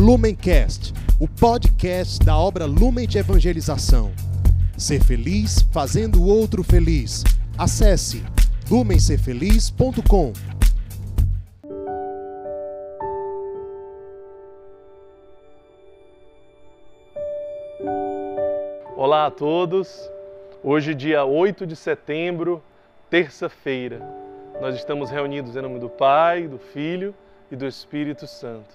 Lumencast, o podcast da obra Lumen de Evangelização. Ser feliz fazendo o outro feliz. Acesse lumencerfeliz.com. Olá a todos. Hoje, dia 8 de setembro, terça-feira. Nós estamos reunidos em nome do Pai, do Filho e do Espírito Santo.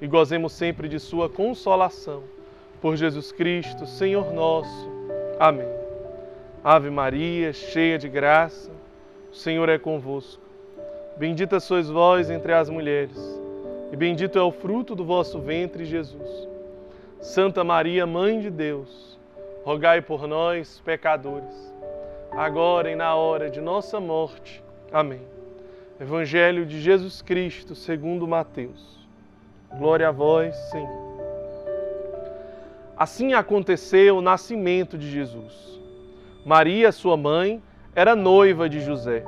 e gozemos sempre de Sua consolação. Por Jesus Cristo, Senhor nosso. Amém. Ave Maria, cheia de graça, o Senhor é convosco. Bendita sois vós entre as mulheres, e bendito é o fruto do vosso ventre, Jesus. Santa Maria, Mãe de Deus, rogai por nós, pecadores, agora e na hora de nossa morte. Amém. Evangelho de Jesus Cristo, segundo Mateus. Glória a vós, Senhor. Assim aconteceu o nascimento de Jesus. Maria, sua mãe, era noiva de José.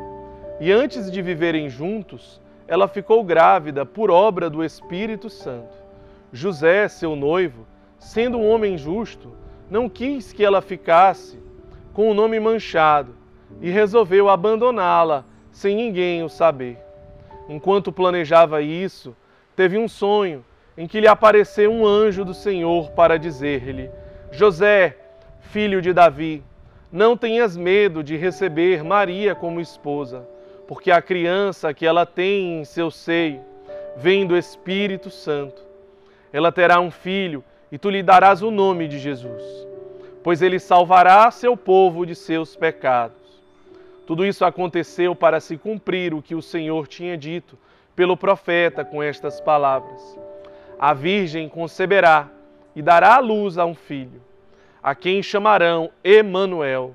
E antes de viverem juntos, ela ficou grávida por obra do Espírito Santo. José, seu noivo, sendo um homem justo, não quis que ela ficasse com o nome manchado e resolveu abandoná-la sem ninguém o saber. Enquanto planejava isso, teve um sonho em que lhe apareceu um anjo do Senhor para dizer-lhe: José, filho de Davi, não tenhas medo de receber Maria como esposa, porque a criança que ela tem em seu seio vem do Espírito Santo. Ela terá um filho e tu lhe darás o nome de Jesus, pois ele salvará seu povo de seus pecados. Tudo isso aconteceu para se cumprir o que o Senhor tinha dito pelo profeta com estas palavras: A Virgem conceberá e dará à luz a um filho, a quem chamarão Emanuel,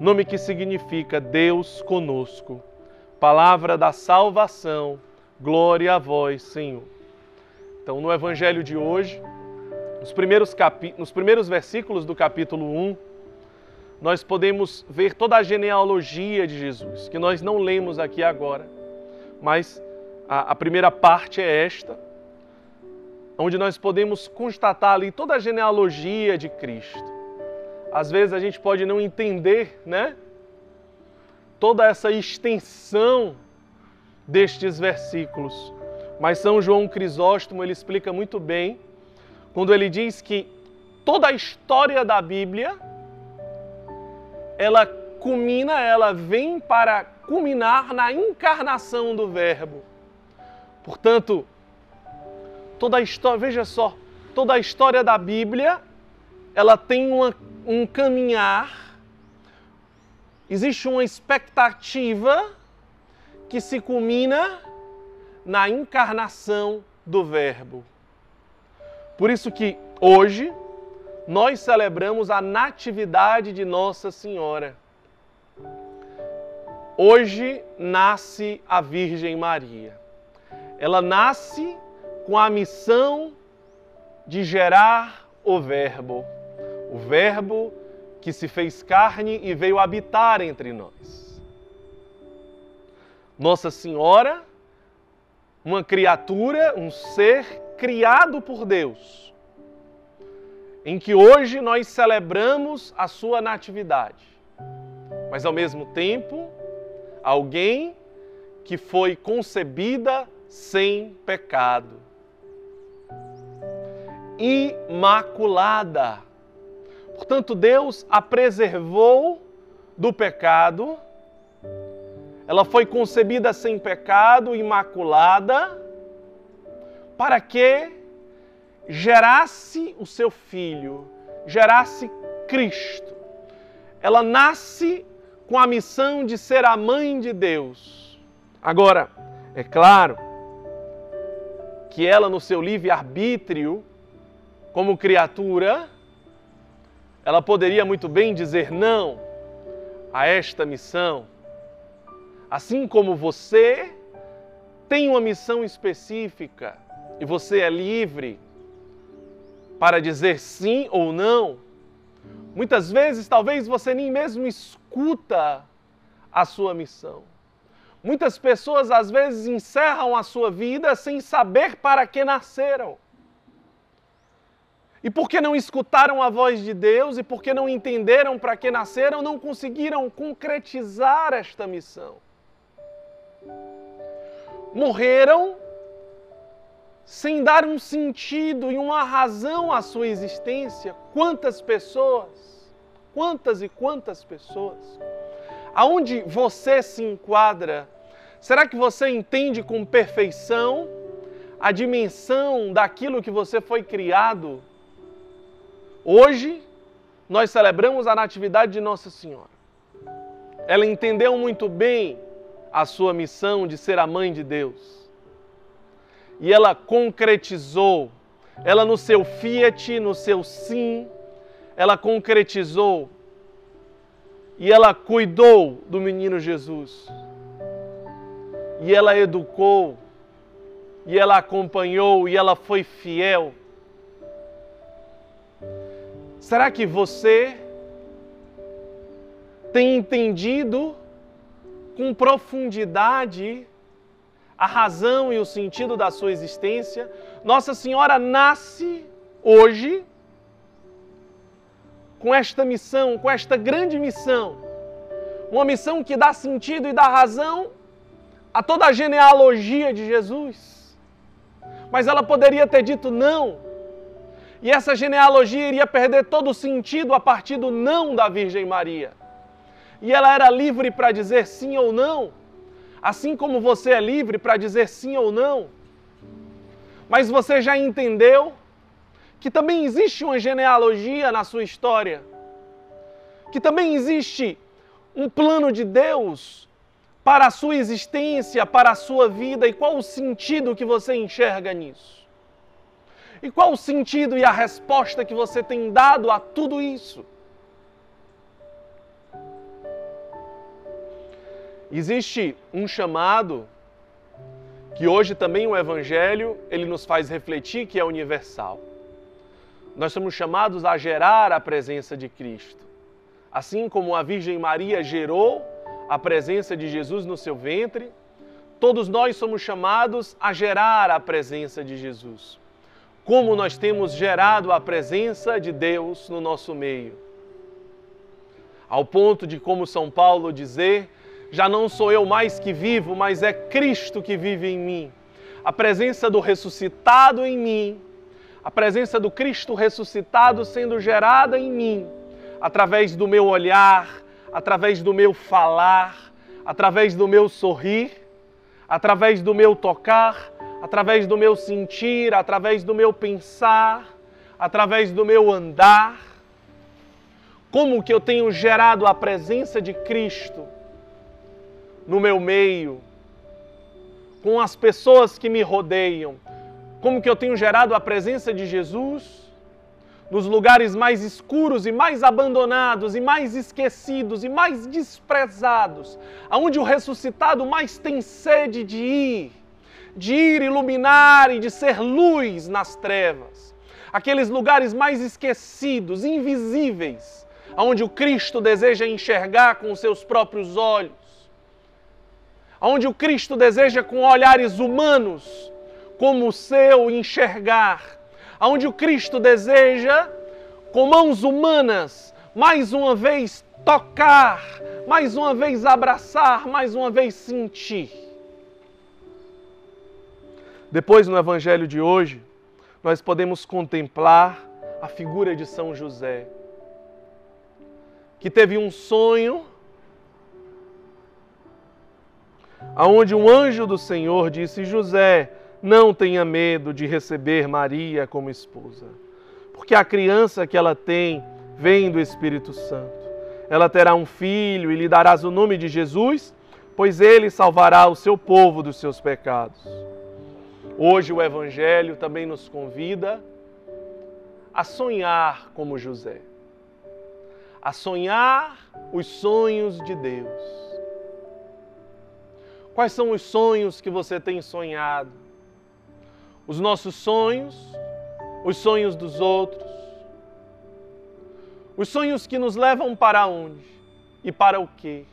nome que significa Deus conosco. Palavra da salvação. Glória a vós, Senhor. Então, no evangelho de hoje, nos primeiros, capi... nos primeiros versículos do capítulo 1, nós podemos ver toda a genealogia de Jesus, que nós não lemos aqui agora, mas a, a primeira parte é esta, onde nós podemos constatar ali toda a genealogia de Cristo. Às vezes a gente pode não entender, né? Toda essa extensão destes versículos. Mas São João Crisóstomo ele explica muito bem quando ele diz que toda a história da Bíblia ela culmina, ela vem para culminar na encarnação do Verbo. Portanto, toda a história, veja só, toda a história da Bíblia, ela tem uma, um caminhar, existe uma expectativa que se culmina na encarnação do Verbo. Por isso que hoje nós celebramos a natividade de Nossa Senhora. Hoje nasce a Virgem Maria ela nasce com a missão de gerar o Verbo, o Verbo que se fez carne e veio habitar entre nós. Nossa Senhora, uma criatura, um ser criado por Deus, em que hoje nós celebramos a sua natividade, mas ao mesmo tempo, alguém que foi concebida sem pecado, imaculada. Portanto, Deus a preservou do pecado, ela foi concebida sem pecado, imaculada, para que gerasse o seu filho, gerasse Cristo. Ela nasce com a missão de ser a mãe de Deus. Agora, é claro que ela, no seu livre-arbítrio, como criatura, ela poderia muito bem dizer não a esta missão. Assim como você tem uma missão específica e você é livre para dizer sim ou não, muitas vezes talvez você nem mesmo escuta a sua missão. Muitas pessoas às vezes encerram a sua vida sem saber para que nasceram. E porque não escutaram a voz de Deus e porque não entenderam para que nasceram, não conseguiram concretizar esta missão. Morreram sem dar um sentido e uma razão à sua existência. Quantas pessoas, quantas e quantas pessoas. Aonde você se enquadra? Será que você entende com perfeição a dimensão daquilo que você foi criado? Hoje, nós celebramos a Natividade de Nossa Senhora. Ela entendeu muito bem a sua missão de ser a mãe de Deus. E ela concretizou, ela no seu fiat, no seu sim, ela concretizou e ela cuidou do menino Jesus. E ela educou, e ela acompanhou, e ela foi fiel Será que você tem entendido com profundidade a razão e o sentido da sua existência? Nossa Senhora nasce hoje com esta missão, com esta grande missão. Uma missão que dá sentido e dá razão a toda a genealogia de Jesus. Mas ela poderia ter dito não e essa genealogia iria perder todo o sentido a partir do não da Virgem Maria. E ela era livre para dizer sim ou não, assim como você é livre para dizer sim ou não. Mas você já entendeu que também existe uma genealogia na sua história, que também existe um plano de Deus para a sua existência, para a sua vida e qual o sentido que você enxerga nisso? E qual o sentido e a resposta que você tem dado a tudo isso? Existe um chamado que hoje também o evangelho ele nos faz refletir que é universal. Nós somos chamados a gerar a presença de Cristo. Assim como a Virgem Maria gerou a presença de Jesus no seu ventre, todos nós somos chamados a gerar a presença de Jesus como nós temos gerado a presença de Deus no nosso meio. Ao ponto de, como São Paulo dizer, já não sou eu mais que vivo, mas é Cristo que vive em mim. A presença do ressuscitado em mim, a presença do Cristo ressuscitado sendo gerada em mim, através do meu olhar, através do meu falar, através do meu sorrir, através do meu tocar, através do meu sentir, através do meu pensar, através do meu andar. Como que eu tenho gerado a presença de Cristo no meu meio, com as pessoas que me rodeiam? Como que eu tenho gerado a presença de Jesus nos lugares mais escuros e mais abandonados e mais esquecidos e mais desprezados, aonde o ressuscitado mais tem sede de ir? de ir iluminar e de ser luz nas trevas. Aqueles lugares mais esquecidos, invisíveis, aonde o Cristo deseja enxergar com os seus próprios olhos. Aonde o Cristo deseja com olhares humanos, como o seu enxergar. Aonde o Cristo deseja com mãos humanas, mais uma vez tocar, mais uma vez abraçar, mais uma vez sentir. Depois, no Evangelho de hoje, nós podemos contemplar a figura de São José, que teve um sonho aonde um anjo do Senhor disse: José, não tenha medo de receber Maria como esposa, porque a criança que ela tem vem do Espírito Santo. Ela terá um filho e lhe darás o nome de Jesus, pois ele salvará o seu povo dos seus pecados. Hoje o Evangelho também nos convida a sonhar como José, a sonhar os sonhos de Deus. Quais são os sonhos que você tem sonhado? Os nossos sonhos, os sonhos dos outros, os sonhos que nos levam para onde e para o quê?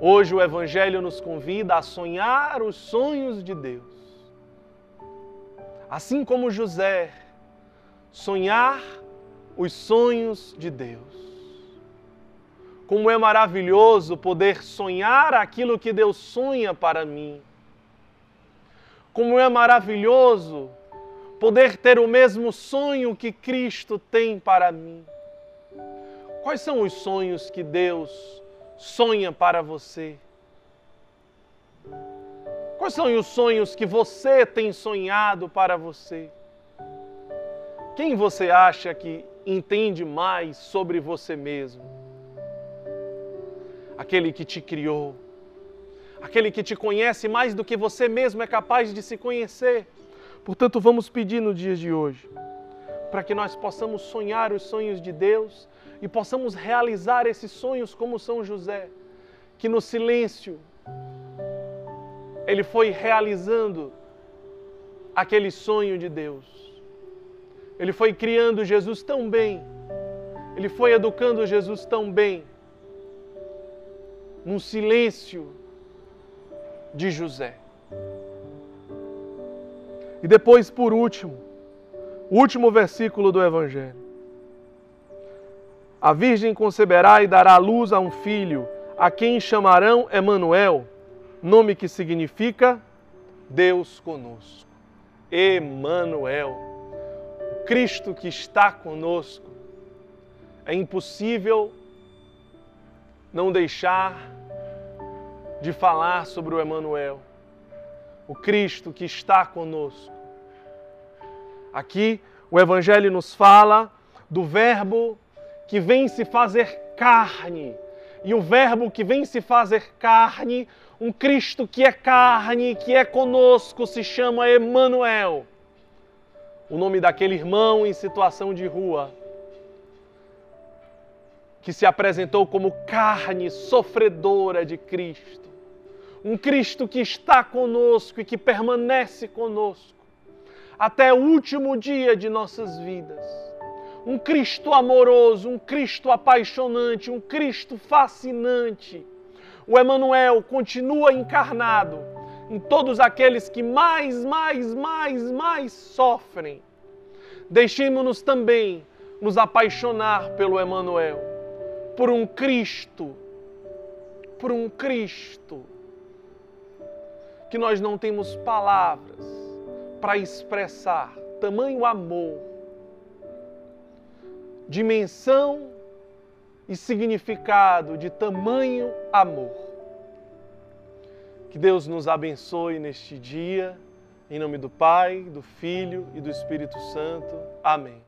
Hoje o Evangelho nos convida a sonhar os sonhos de Deus. Assim como José, sonhar os sonhos de Deus. Como é maravilhoso poder sonhar aquilo que Deus sonha para mim. Como é maravilhoso poder ter o mesmo sonho que Cristo tem para mim. Quais são os sonhos que Deus sonha para você? Quais são os sonhos que você tem sonhado para você? Quem você acha que entende mais sobre você mesmo? Aquele que te criou, aquele que te conhece mais do que você mesmo é capaz de se conhecer. Portanto, vamos pedir no dia de hoje para que nós possamos sonhar os sonhos de Deus e possamos realizar esses sonhos como São José, que no silêncio ele foi realizando aquele sonho de Deus. Ele foi criando Jesus tão bem, ele foi educando Jesus tão bem, num silêncio de José. E depois, por último, o último versículo do Evangelho. A virgem conceberá e dará luz a um filho, a quem chamarão Emanuel, nome que significa Deus conosco. Emanuel, Cristo que está conosco. É impossível não deixar de falar sobre o Emanuel, o Cristo que está conosco. Aqui o evangelho nos fala do verbo que vem se fazer carne. E o Verbo que vem se fazer carne, um Cristo que é carne, que é conosco, se chama Emanuel. O nome daquele irmão em situação de rua, que se apresentou como carne sofredora de Cristo. Um Cristo que está conosco e que permanece conosco até o último dia de nossas vidas um Cristo amoroso, um Cristo apaixonante, um Cristo fascinante. O Emanuel continua encarnado em todos aqueles que mais, mais, mais, mais sofrem. Deixemos-nos também nos apaixonar pelo Emanuel, por um Cristo, por um Cristo que nós não temos palavras para expressar tamanho amor dimensão e significado de tamanho amor. Que Deus nos abençoe neste dia, em nome do Pai, do Filho e do Espírito Santo. Amém.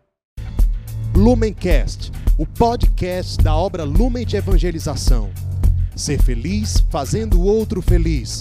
Lumencast, o podcast da obra Lumen de Evangelização. Ser feliz fazendo o outro feliz.